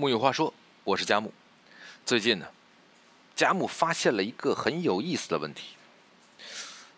木有话说，我是佳木。最近呢，佳木发现了一个很有意思的问题，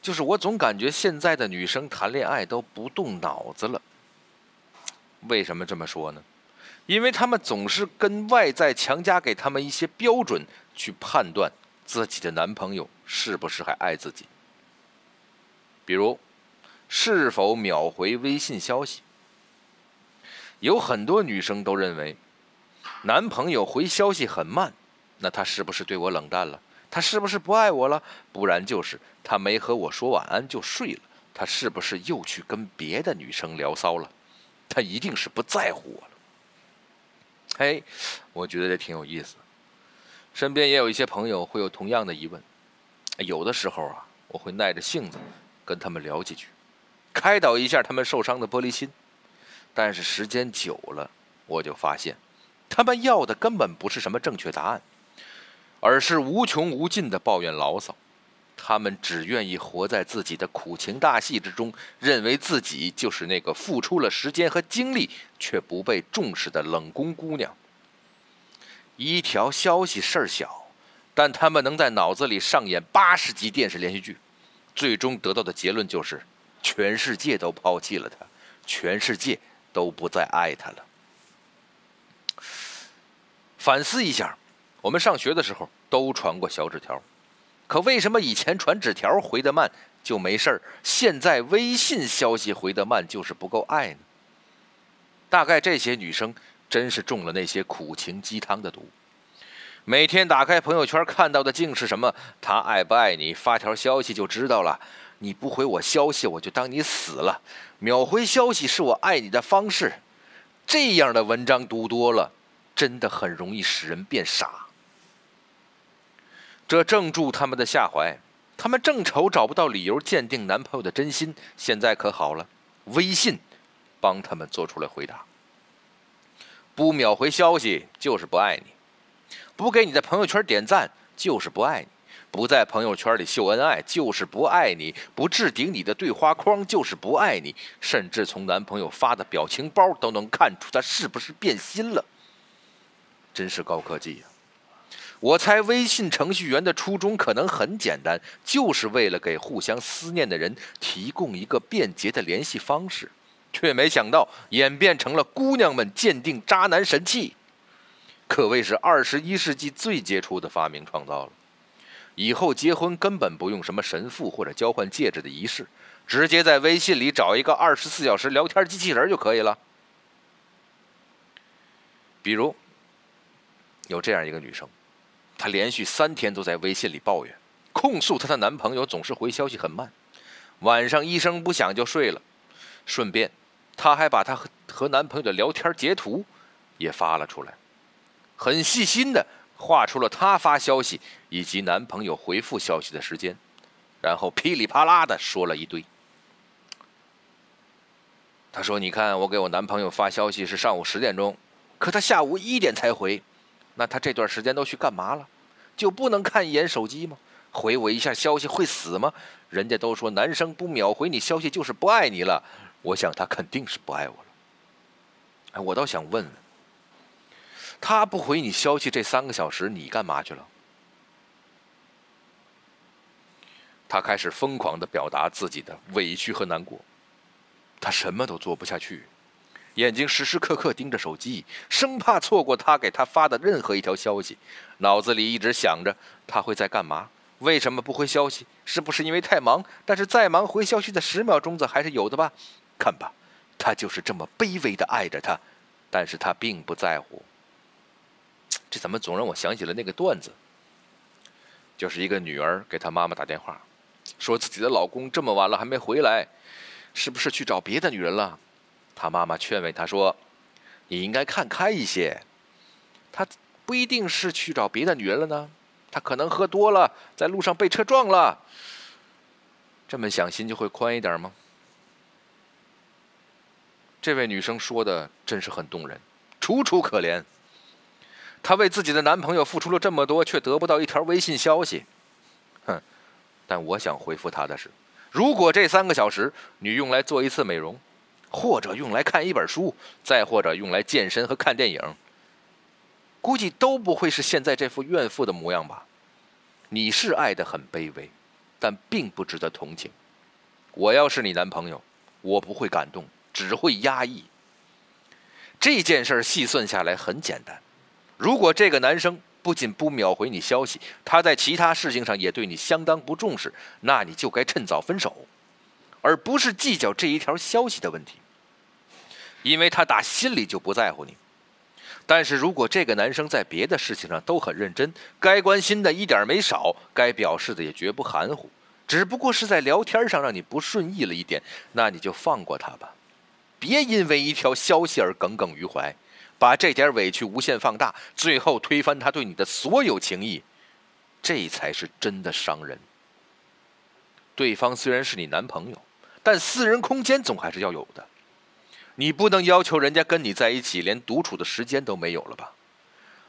就是我总感觉现在的女生谈恋爱都不动脑子了。为什么这么说呢？因为他们总是跟外在强加给他们一些标准去判断自己的男朋友是不是还爱自己。比如，是否秒回微信消息？有很多女生都认为。男朋友回消息很慢，那他是不是对我冷淡了？他是不是不爱我了？不然就是他没和我说晚安就睡了。他是不是又去跟别的女生聊骚了？他一定是不在乎我了。嘿，我觉得这挺有意思。身边也有一些朋友会有同样的疑问。有的时候啊，我会耐着性子跟他们聊几句，开导一下他们受伤的玻璃心。但是时间久了，我就发现。他们要的根本不是什么正确答案，而是无穷无尽的抱怨牢骚。他们只愿意活在自己的苦情大戏之中，认为自己就是那个付出了时间和精力却不被重视的冷宫姑娘。一条消息事儿小，但他们能在脑子里上演八十集电视连续剧，最终得到的结论就是：全世界都抛弃了他，全世界都不再爱他了。反思一下，我们上学的时候都传过小纸条，可为什么以前传纸条回得慢就没事儿，现在微信消息回得慢就是不够爱呢？大概这些女生真是中了那些苦情鸡汤的毒，每天打开朋友圈看到的竟是什么“他爱不爱你，发条消息就知道了”，你不回我消息我就当你死了，秒回消息是我爱你的方式，这样的文章读多了。真的很容易使人变傻，这正中他们的下怀。他们正愁找不到理由鉴定男朋友的真心，现在可好了，微信帮他们做出了回答：不秒回消息就是不爱你，不给你的朋友圈点赞就是不爱你，不在朋友圈里秀恩爱就是不爱你，不置顶你的对话框就是不爱你，甚至从男朋友发的表情包都能看出他是不是变心了。真是高科技呀！我猜微信程序员的初衷可能很简单，就是为了给互相思念的人提供一个便捷的联系方式，却没想到演变成了姑娘们鉴定渣男神器，可谓是二十一世纪最杰出的发明创造了。以后结婚根本不用什么神父或者交换戒指的仪式，直接在微信里找一个二十四小时聊天机器人就可以了，比如。有这样一个女生，她连续三天都在微信里抱怨，控诉她的男朋友总是回消息很慢，晚上一声不响就睡了。顺便，她还把她和和男朋友的聊天截图也发了出来，很细心的画出了她发消息以及男朋友回复消息的时间，然后噼里啪啦的说了一堆。她说：“你看，我给我男朋友发消息是上午十点钟，可他下午一点才回。”那他这段时间都去干嘛了？就不能看一眼手机吗？回我一下消息会死吗？人家都说男生不秒回你消息就是不爱你了，我想他肯定是不爱我了。哎，我倒想问问，他不回你消息这三个小时你干嘛去了？他开始疯狂的表达自己的委屈和难过，他什么都做不下去。眼睛时时刻刻盯着手机，生怕错过他给他发的任何一条消息，脑子里一直想着他会在干嘛，为什么不回消息？是不是因为太忙？但是再忙回消息的十秒钟子还是有的吧？看吧，他就是这么卑微的爱着他，但是他并不在乎。这怎么总让我想起了那个段子？就是一个女儿给她妈妈打电话，说自己的老公这么晚了还没回来，是不是去找别的女人了？他妈妈劝慰他说：“你应该看开一些，他不一定是去找别的女人了呢，他可能喝多了，在路上被车撞了。这么想，心就会宽一点吗？”这位女生说的真是很动人，楚楚可怜。她为自己的男朋友付出了这么多，却得不到一条微信消息。哼！但我想回复她的是：如果这三个小时你用来做一次美容，或者用来看一本书，再或者用来健身和看电影，估计都不会是现在这副怨妇的模样吧？你是爱的很卑微，但并不值得同情。我要是你男朋友，我不会感动，只会压抑。这件事细算下来很简单，如果这个男生不仅不秒回你消息，他在其他事情上也对你相当不重视，那你就该趁早分手，而不是计较这一条消息的问题，因为他打心里就不在乎你。但是如果这个男生在别的事情上都很认真，该关心的一点没少，该表示的也绝不含糊，只不过是在聊天上让你不顺意了一点，那你就放过他吧，别因为一条消息而耿耿于怀，把这点委屈无限放大，最后推翻他对你的所有情谊，这才是真的伤人。对方虽然是你男朋友，但私人空间总还是要有的。你不能要求人家跟你在一起，连独处的时间都没有了吧？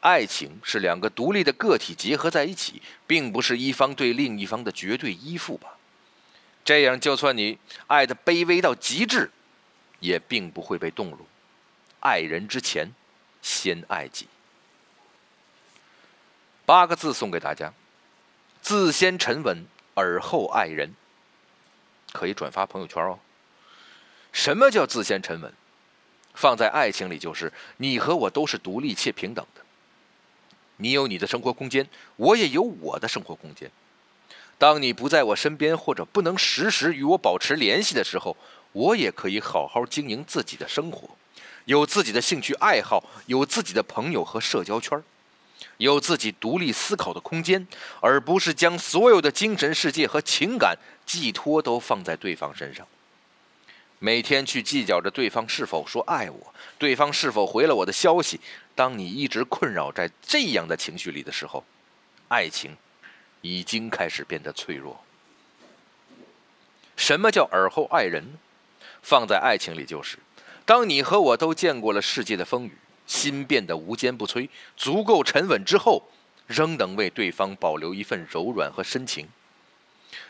爱情是两个独立的个体结合在一起，并不是一方对另一方的绝对依附吧？这样，就算你爱的卑微到极致，也并不会被动容。爱人之前，先爱己。八个字送给大家：自先沉稳，而后爱人。可以转发朋友圈哦。什么叫自先沉稳？放在爱情里，就是你和我都是独立且平等的。你有你的生活空间，我也有我的生活空间。当你不在我身边，或者不能时时与我保持联系的时候，我也可以好好经营自己的生活，有自己的兴趣爱好，有自己的朋友和社交圈，有自己独立思考的空间，而不是将所有的精神世界和情感寄托都放在对方身上。每天去计较着对方是否说爱我，对方是否回了我的消息。当你一直困扰在这样的情绪里的时候，爱情已经开始变得脆弱。什么叫尔后爱人呢？放在爱情里就是，当你和我都见过了世界的风雨，心变得无坚不摧，足够沉稳之后，仍能为对方保留一份柔软和深情。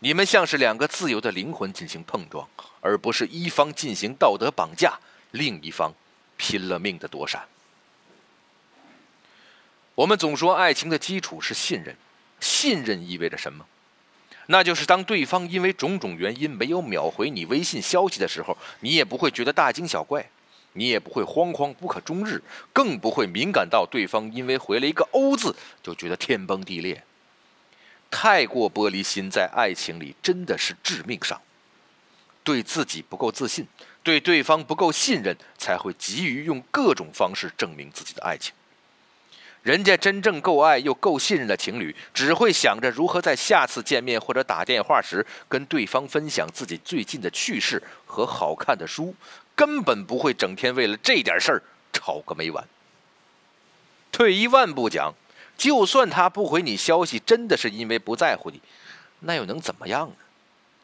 你们像是两个自由的灵魂进行碰撞，而不是一方进行道德绑架，另一方拼了命的躲闪。我们总说爱情的基础是信任，信任意味着什么？那就是当对方因为种种原因没有秒回你微信消息的时候，你也不会觉得大惊小怪，你也不会惶惶不可终日，更不会敏感到对方因为回了一个“欧”字就觉得天崩地裂。太过玻璃心，在爱情里真的是致命伤。对自己不够自信，对对方不够信任，才会急于用各种方式证明自己的爱情。人家真正够爱又够信任的情侣，只会想着如何在下次见面或者打电话时跟对方分享自己最近的趣事和好看的书，根本不会整天为了这点事儿吵个没完。退一万步讲。就算他不回你消息，真的是因为不在乎你，那又能怎么样呢？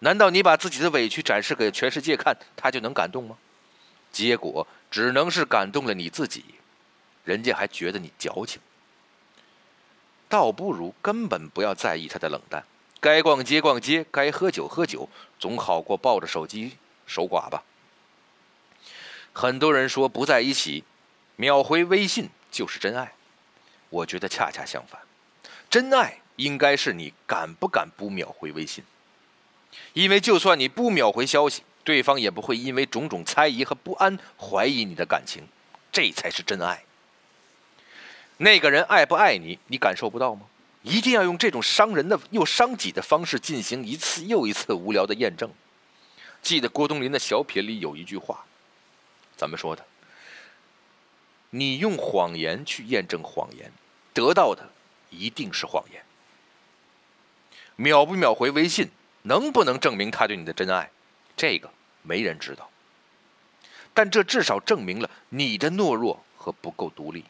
难道你把自己的委屈展示给全世界看，他就能感动吗？结果只能是感动了你自己，人家还觉得你矫情。倒不如根本不要在意他的冷淡，该逛街逛街，该喝酒喝酒，总好过抱着手机守寡吧。很多人说不在一起，秒回微信就是真爱。我觉得恰恰相反，真爱应该是你敢不敢不秒回微信，因为就算你不秒回消息，对方也不会因为种种猜疑和不安怀疑你的感情，这才是真爱。那个人爱不爱你，你感受不到吗？一定要用这种伤人的又伤己的方式进行一次又一次无聊的验证。记得郭冬临的小品里有一句话，怎么说的？你用谎言去验证谎言。得到的一定是谎言。秒不秒回微信，能不能证明他对你的真爱？这个没人知道。但这至少证明了你的懦弱和不够独立。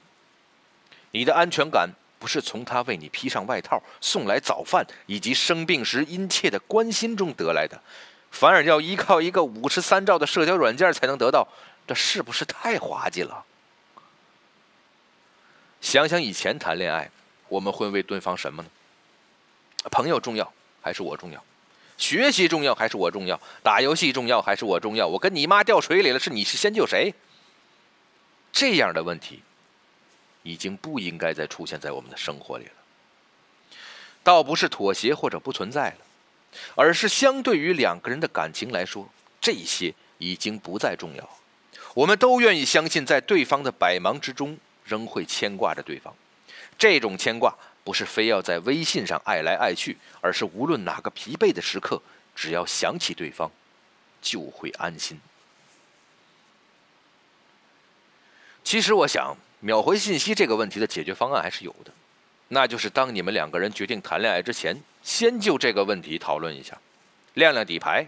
你的安全感不是从他为你披上外套、送来早饭以及生病时殷切的关心中得来的，反而要依靠一个五十三兆的社交软件才能得到，这是不是太滑稽了？想想以前谈恋爱，我们会为对方什么呢？朋友重要还是我重要？学习重要还是我重要？打游戏重要还是我重要？我跟你妈掉水里了，是你是先救谁？这样的问题，已经不应该再出现在我们的生活里了。倒不是妥协或者不存在了，而是相对于两个人的感情来说，这些已经不再重要。我们都愿意相信，在对方的百忙之中，仍会牵挂着对方。这种牵挂不是非要在微信上爱来爱去，而是无论哪个疲惫的时刻，只要想起对方，就会安心。其实，我想秒回信息这个问题的解决方案还是有的。那就是当你们两个人决定谈恋爱之前，先就这个问题讨论一下，亮亮底牌。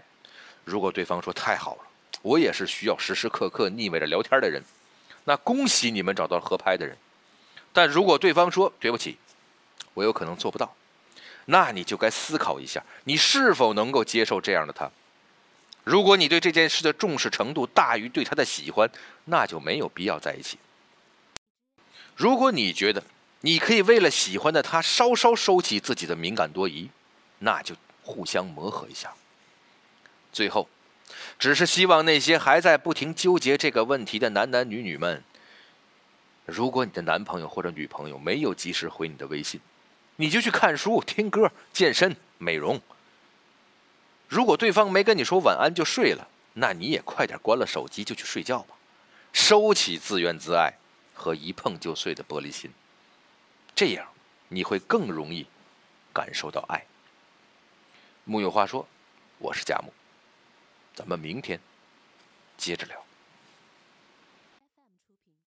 如果对方说太好了，我也是需要时时刻刻腻歪着聊天的人，那恭喜你们找到合拍的人。但如果对方说对不起，我有可能做不到，那你就该思考一下，你是否能够接受这样的他。如果你对这件事的重视程度大于对他的喜欢，那就没有必要在一起。如果你觉得，你可以为了喜欢的他稍稍收起自己的敏感多疑，那就互相磨合一下。最后，只是希望那些还在不停纠结这个问题的男男女女们，如果你的男朋友或者女朋友没有及时回你的微信，你就去看书、听歌、健身、美容。如果对方没跟你说晚安就睡了，那你也快点关了手机就去睡觉吧，收起自怨自艾和一碰就碎的玻璃心。这样，你会更容易感受到爱。木有话说，我是佳木，咱们明天接着聊。